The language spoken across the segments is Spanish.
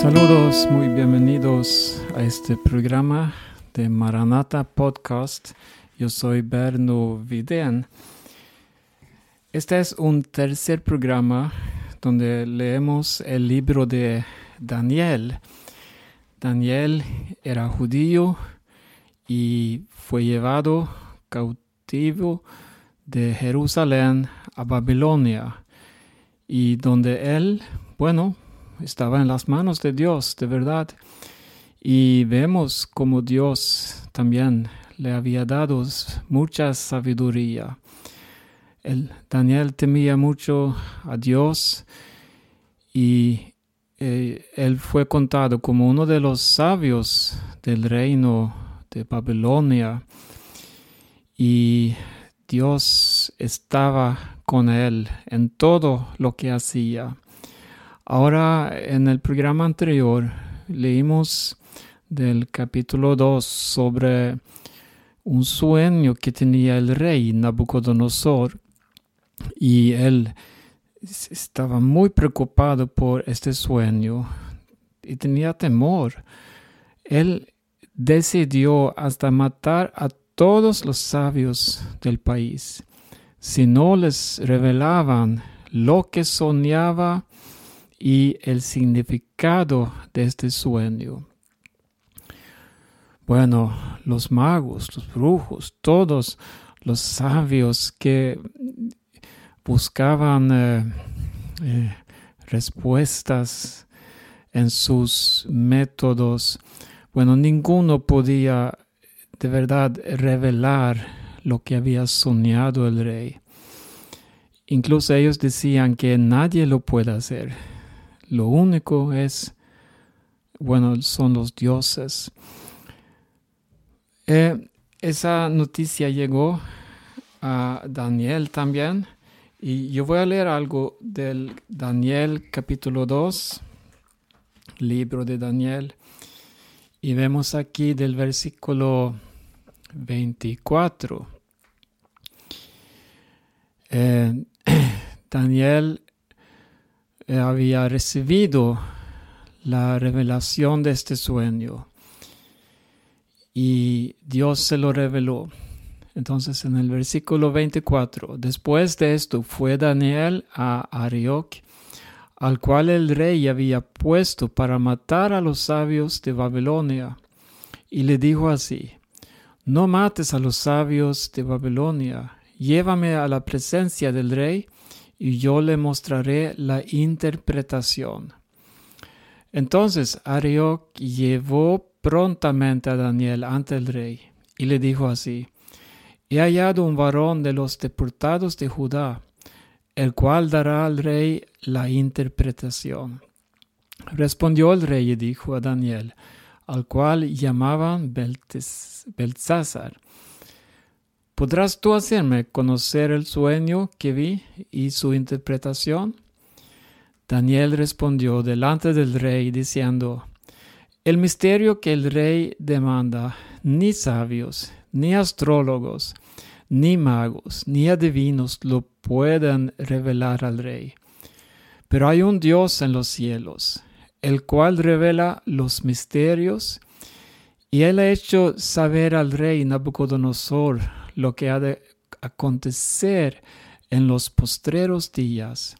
Saludos, muy bienvenidos a este programa de Maranata Podcast. Yo soy Berno Vidén. Este es un tercer programa donde leemos el libro de Daniel. Daniel era judío y fue llevado cautivo de Jerusalén a Babilonia y donde él, bueno, estaba en las manos de Dios, de verdad. Y vemos como Dios también le había dado mucha sabiduría. El, Daniel temía mucho a Dios y eh, él fue contado como uno de los sabios del reino de Babilonia y Dios estaba con él en todo lo que hacía. Ahora, en el programa anterior, leímos del capítulo 2 sobre un sueño que tenía el rey Nabucodonosor y él estaba muy preocupado por este sueño y tenía temor. Él decidió hasta matar a todos los sabios del país si no les revelaban lo que soñaba y el significado de este sueño. Bueno, los magos, los brujos, todos los sabios que buscaban eh, eh, respuestas en sus métodos, bueno, ninguno podía de verdad revelar lo que había soñado el rey. Incluso ellos decían que nadie lo puede hacer lo único es, bueno, son los dioses. Eh, esa noticia llegó a Daniel también. Y yo voy a leer algo del Daniel capítulo 2, libro de Daniel. Y vemos aquí del versículo 24. Eh, Daniel había recibido la revelación de este sueño y Dios se lo reveló. Entonces en el versículo 24, después de esto fue Daniel a Arioc, al cual el rey había puesto para matar a los sabios de Babilonia, y le dijo así, no mates a los sabios de Babilonia, llévame a la presencia del rey, y yo le mostraré la interpretación. Entonces Arioc llevó prontamente a Daniel ante el rey y le dijo así, He hallado un varón de los deportados de Judá, el cual dará al rey la interpretación. Respondió el rey y dijo a Daniel, al cual llamaban Beltzázar, ¿Podrás tú hacerme conocer el sueño que vi y su interpretación? Daniel respondió delante del rey diciendo, El misterio que el rey demanda, ni sabios, ni astrólogos, ni magos, ni adivinos lo pueden revelar al rey. Pero hay un Dios en los cielos, el cual revela los misterios, y él ha hecho saber al rey Nabucodonosor lo que ha de acontecer en los postreros días.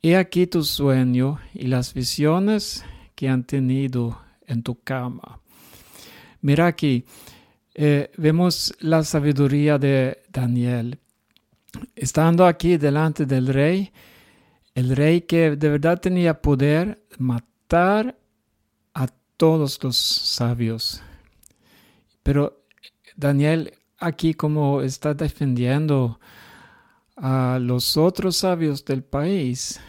He aquí tu sueño y las visiones que han tenido en tu cama. Mira aquí, eh, vemos la sabiduría de Daniel. Estando aquí delante del rey, el rey que de verdad tenía poder matar a todos los sabios. Pero Daniel aquí como está defendiendo a los otros sabios del país,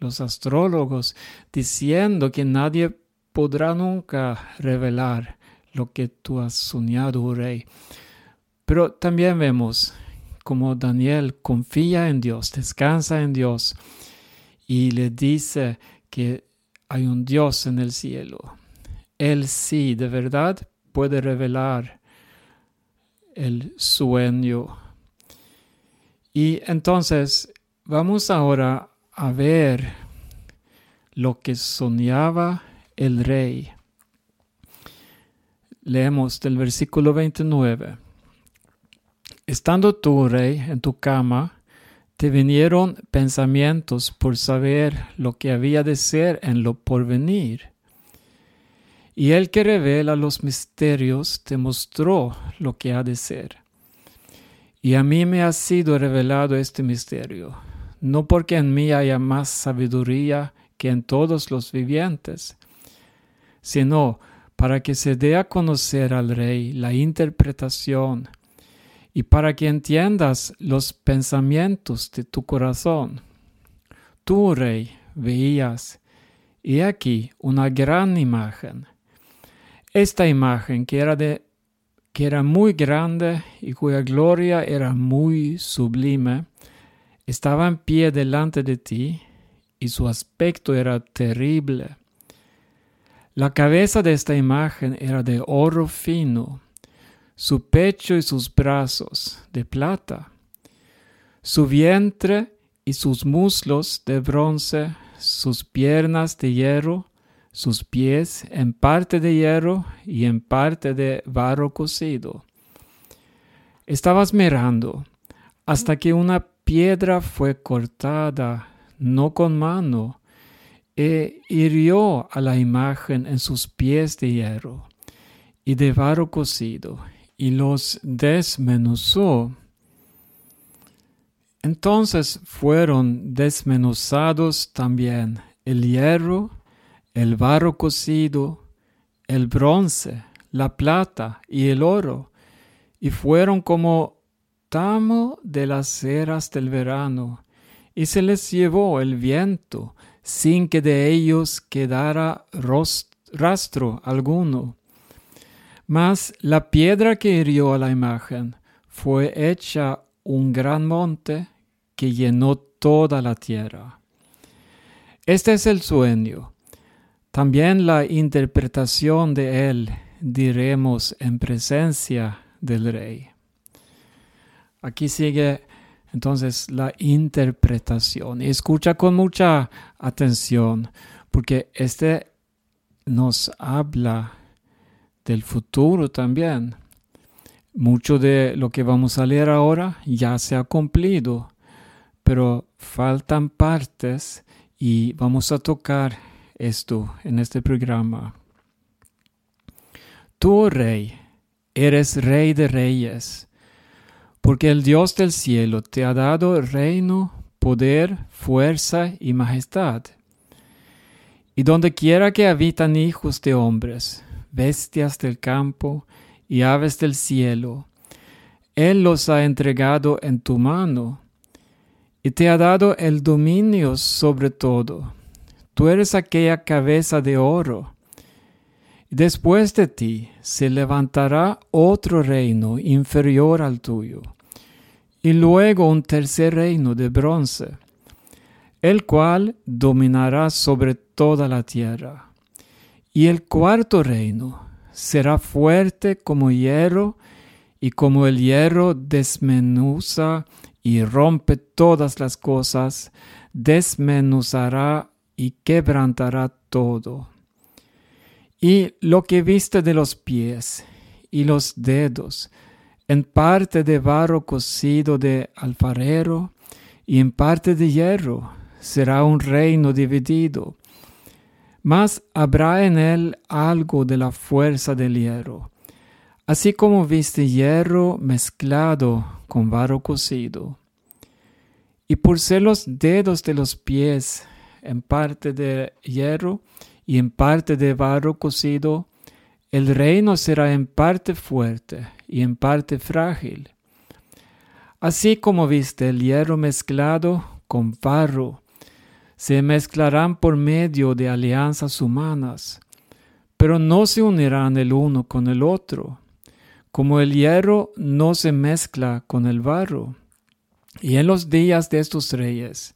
los astrólogos, diciendo que nadie podrá nunca revelar lo que tú has soñado, oh rey. Pero también vemos como Daniel confía en Dios, descansa en Dios y le dice que hay un Dios en el cielo. Él sí, de verdad, puede revelar el sueño. Y entonces vamos ahora a ver lo que soñaba el rey. Leemos del versículo 29. Estando tú, rey, en tu cama, te vinieron pensamientos por saber lo que había de ser en lo porvenir. Y el que revela los misterios te mostró lo que ha de ser. Y a mí me ha sido revelado este misterio, no porque en mí haya más sabiduría que en todos los vivientes, sino para que se dé a conocer al Rey la interpretación y para que entiendas los pensamientos de tu corazón. Tú, Rey, veías, y aquí una gran imagen. Esta imagen que era, de, que era muy grande y cuya gloria era muy sublime, estaba en pie delante de ti y su aspecto era terrible. La cabeza de esta imagen era de oro fino, su pecho y sus brazos de plata, su vientre y sus muslos de bronce, sus piernas de hierro, sus pies en parte de hierro y en parte de barro cocido. Estabas mirando hasta que una piedra fue cortada, no con mano, e hirió a la imagen en sus pies de hierro y de barro cocido, y los desmenuzó. Entonces fueron desmenuzados también el hierro, el barro cocido, el bronce, la plata y el oro, y fueron como tamo de las ceras del verano, y se les llevó el viento, sin que de ellos quedara rastro alguno. Mas la piedra que hirió a la imagen fue hecha un gran monte que llenó toda la tierra. Este es el sueño. También la interpretación de él diremos en presencia del rey. Aquí sigue entonces, la interpretación. escucha con mucha atención, porque este nos habla del futuro también. Mucho de lo que vamos a leer ahora ya se ha cumplido, pero faltan partes y vamos a tocar esto en este programa. Tú, rey, eres rey de reyes porque el Dios del cielo te ha dado reino, poder, fuerza y majestad. Y donde quiera que habitan hijos de hombres, bestias del campo y aves del cielo, Él los ha entregado en tu mano y te ha dado el dominio sobre todo. Tú eres aquella cabeza de oro. Después de ti se levantará otro reino inferior al tuyo y luego un tercer reino de bronce, el cual dominará sobre toda la tierra. Y el cuarto reino será fuerte como hierro, y como el hierro desmenuza y rompe todas las cosas, desmenuzará y quebrantará todo. Y lo que viste de los pies y los dedos, en parte de barro cocido de alfarero y en parte de hierro, será un reino dividido. Mas habrá en él algo de la fuerza del hierro, así como viste hierro mezclado con barro cocido. Y por ser los dedos de los pies en parte de hierro y en parte de barro cocido, el reino será en parte fuerte y en parte frágil. Así como viste el hierro mezclado con barro, se mezclarán por medio de alianzas humanas, pero no se unirán el uno con el otro, como el hierro no se mezcla con el barro. Y en los días de estos reyes,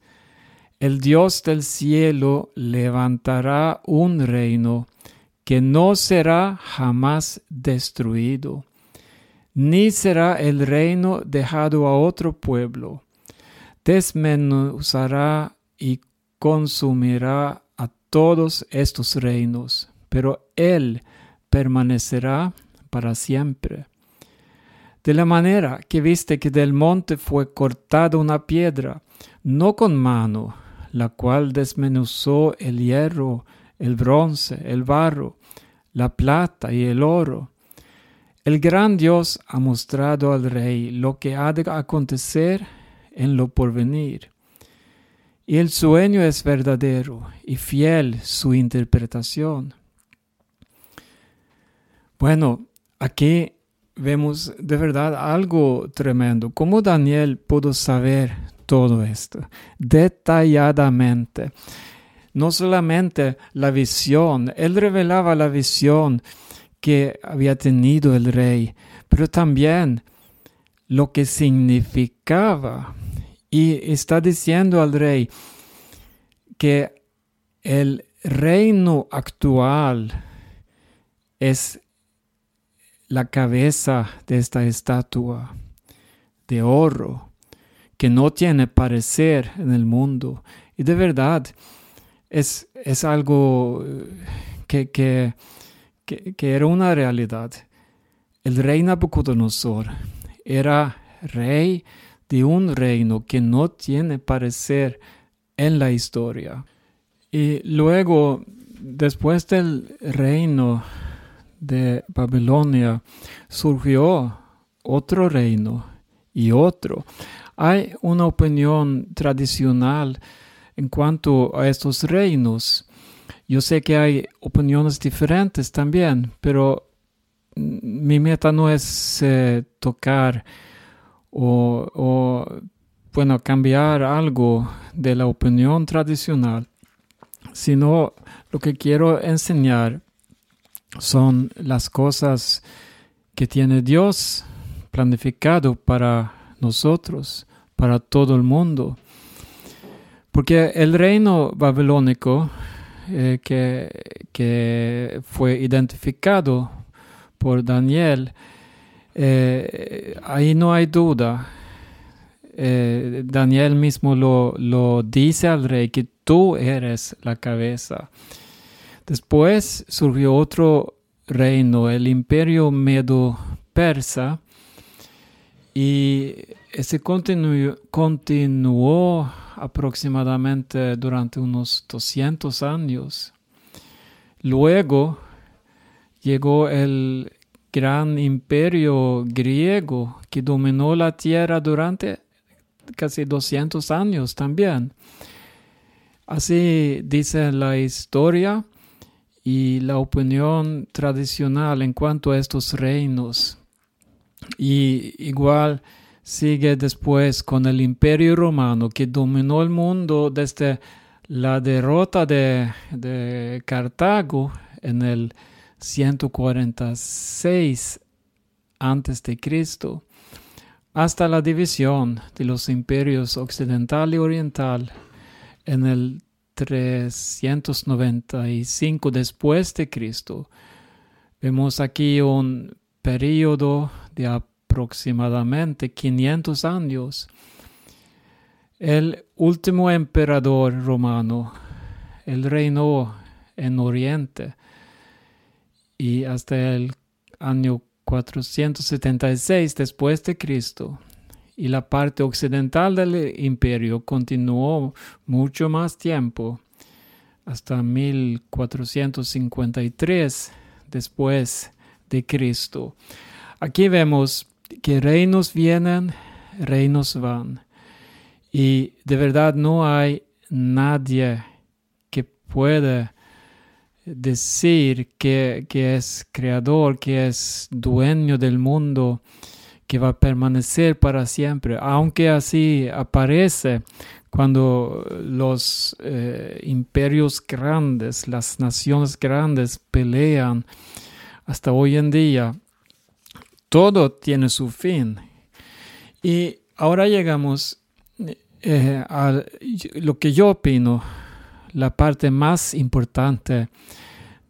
el Dios del cielo levantará un reino que no será jamás destruido, ni será el reino dejado a otro pueblo. Desmenuzará y consumirá a todos estos reinos. pero Él permanecerá para siempre. De la manera que viste que del monte fue cortada una piedra, no con mano, la cual desmenuzó el hierro, el bronce, el barro, la plata y el oro. El gran Dios ha mostrado al rey lo que ha de acontecer en lo porvenir. Y el sueño es verdadero y fiel su interpretación. Bueno, aquí vemos de verdad algo tremendo. ¿Cómo Daniel pudo saber todo esto detalladamente? No solamente la visión, él revelaba la visión que había tenido el rey, pero también lo que significaba. Y está diciendo al rey que el reino actual es la cabeza de esta estatua de oro que no tiene parecer en el mundo. Y de verdad es, es algo que, que, que, era una realidad. El rey Nabucodonosor era rey de un reino que no tiene parecer en la historia. Y luego, después del reino de Babilonia surgió otro reino y otro. Hay una opinión tradicional en cuanto a estos reinos. Yo sé que hay opiniones diferentes también, pero mi meta no es eh, tocar o, o, bueno, cambiar algo de la opinión tradicional, sino lo que quiero enseñar son las cosas que tiene Dios planificado para nosotros, para todo el mundo. Porque el reino babilónico eh, que, fue identificado por Daniel, eh, ahí no hay duda. Eh, Daniel mismo lo, lo dice al rey que tú eres la cabeza. Después surgió otro reino, el imperio medo-persa, y continuó, continuó aproximadamente durante unos 200 años. Luego llegó el gran imperio griego que dominó la tierra durante casi 200 años también. Así dice la historia y la opinión tradicional en cuanto a estos reinos. Y igual sigue después con el imperio romano que dominó el mundo desde la derrota de, de Cartago en el 146 antes de Cristo hasta la división de los imperios occidental y oriental en el 395 después de Cristo. Vemos aquí un periodo de aproximadamente 500 años. El último emperador romano, el reinó en Oriente y hasta el año 476 después de Cristo y la parte occidental del imperio continuó mucho más tiempo, hasta 1453 después de Cristo. Aquí vemos que reinos vienen, reinos van. Y de verdad no hay nadie que pueda decir que, que es creador, que es dueño del mundo que va a permanecer para siempre, aunque así aparece cuando los eh, imperios grandes, las naciones grandes pelean hasta hoy en día, todo tiene su fin. Y ahora llegamos eh, a lo que yo opino, la parte más importante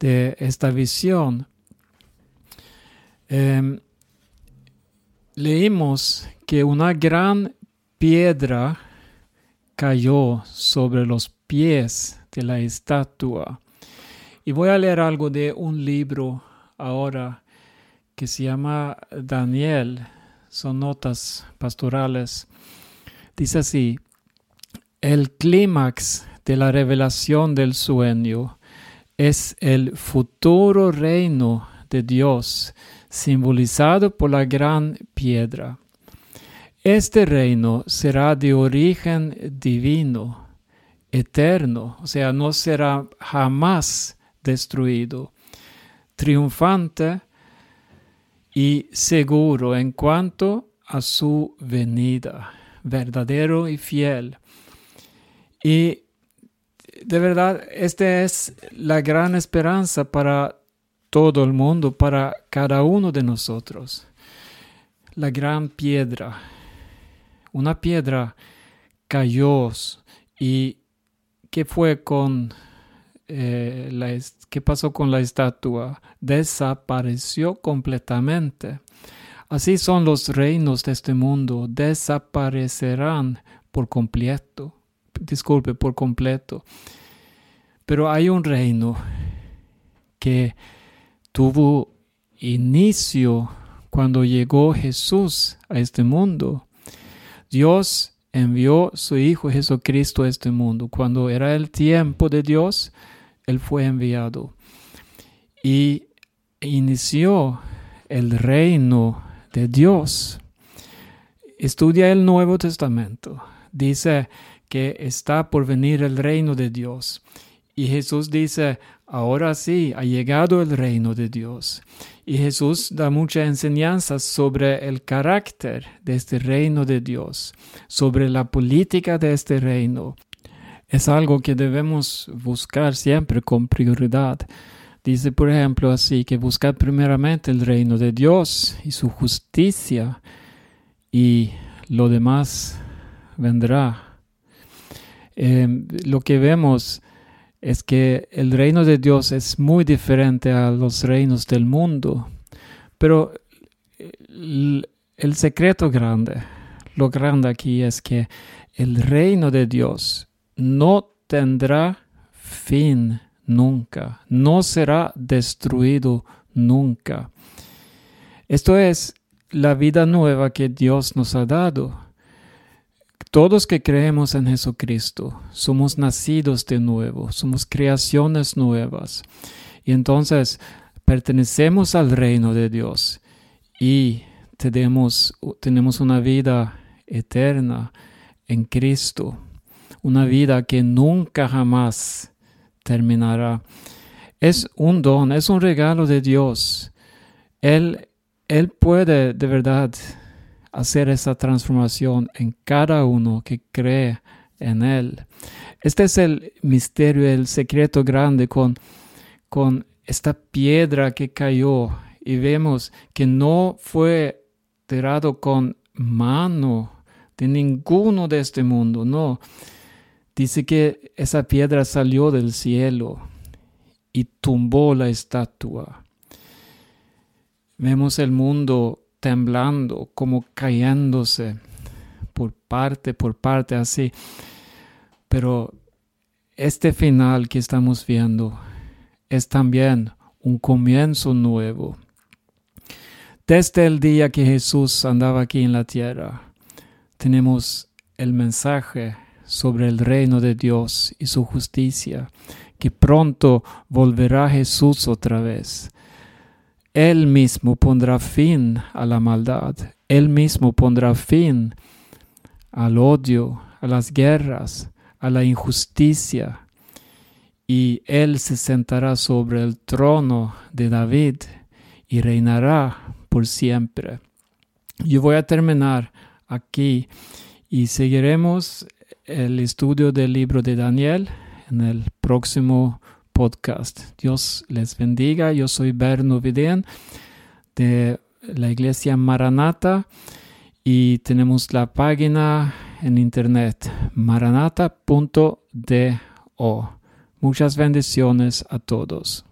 de esta visión. Em, leímos que una gran piedra cayó sobre los pies de la estatua. Y voy a leer algo de un libro ahora que se llama Daniel. Son notas pastorales. Dice así, el clímax de la revelación del sueño es el futuro reino de Dios, simbolizado por la gran piedra. Este reino será de origen divino, eterno, o sea, no será jamás destruido, triunfante y seguro en cuanto a su venida, verdadero y fiel. Y de verdad, esta es la gran esperanza para todo el mundo, para cada uno de nosotros. La gran piedra. Una piedra cayó y ¿qué fue con eh, qué pasó con la estatua? Desapareció completamente. Así son los reinos de este mundo, desaparecerán por completo disculpe, por completo. Pero hay un reino que tuvo inicio cuando llegó Jesús a este mundo. Dios envió su Hijo Jesucristo a este mundo. Cuando era el tiempo de Dios, Él fue enviado. Y inició el reino de Dios. Estudia el Nuevo Testamento. Dice que está por venir el reino de Dios. Y Jesús dice, ahora sí, ha llegado el reino de Dios. Y Jesús da mucha enseñanza sobre el carácter de este reino de Dios, sobre la política de este reino. Es algo que debemos buscar siempre con prioridad. Dice, por ejemplo, así, que buscar primeramente el reino de Dios y su justicia y lo demás vendrá Em, lo que vemos es que el reino de Dios es muy diferente a los reinos del mundo. Pero el, el secreto grande, lo grande aquí es que el reino de Dios no tendrá fin nunca, no será destruido nunca. Esto es la vida nueva que Dios nos ha dado. Todos que creemos en Jesucristo somos nacidos de nuevo, somos creaciones nuevas. Y entonces pertenecemos al reino de Dios y tenemos, tenemos una vida eterna en Cristo, una vida que nunca jamás terminará. Es un don, es un regalo de Dios. Él, él puede de verdad hacer esa transformación en cada uno que cree en Él. Este es el misterio, el secreto grande con, con esta piedra que cayó y vemos que no fue tirado con mano de ninguno de este mundo, no. Dice que esa piedra salió del cielo y tumbó la estatua. Vemos el mundo temblando, como cayéndose por parte, por parte así. Pero este final que estamos viendo es también un comienzo nuevo. Desde el día que Jesús andaba aquí en la tierra, tenemos el mensaje sobre el reino de Dios y su justicia, que pronto volverá Jesús otra vez él mismo pondrá fin a la maldad. Él mismo pondrá fin al odio, a las guerras, a la injusticia. Y Él se sentará sobre el trono de David y reinará por siempre. Yo voy a terminar aquí y seguiremos el estudio del libro de Daniel en el próximo podcast. Dios les bendiga. Yo soy Berno Vidén de la iglesia Maranata y tenemos la página en internet maranata.do. Muchas bendiciones a todos.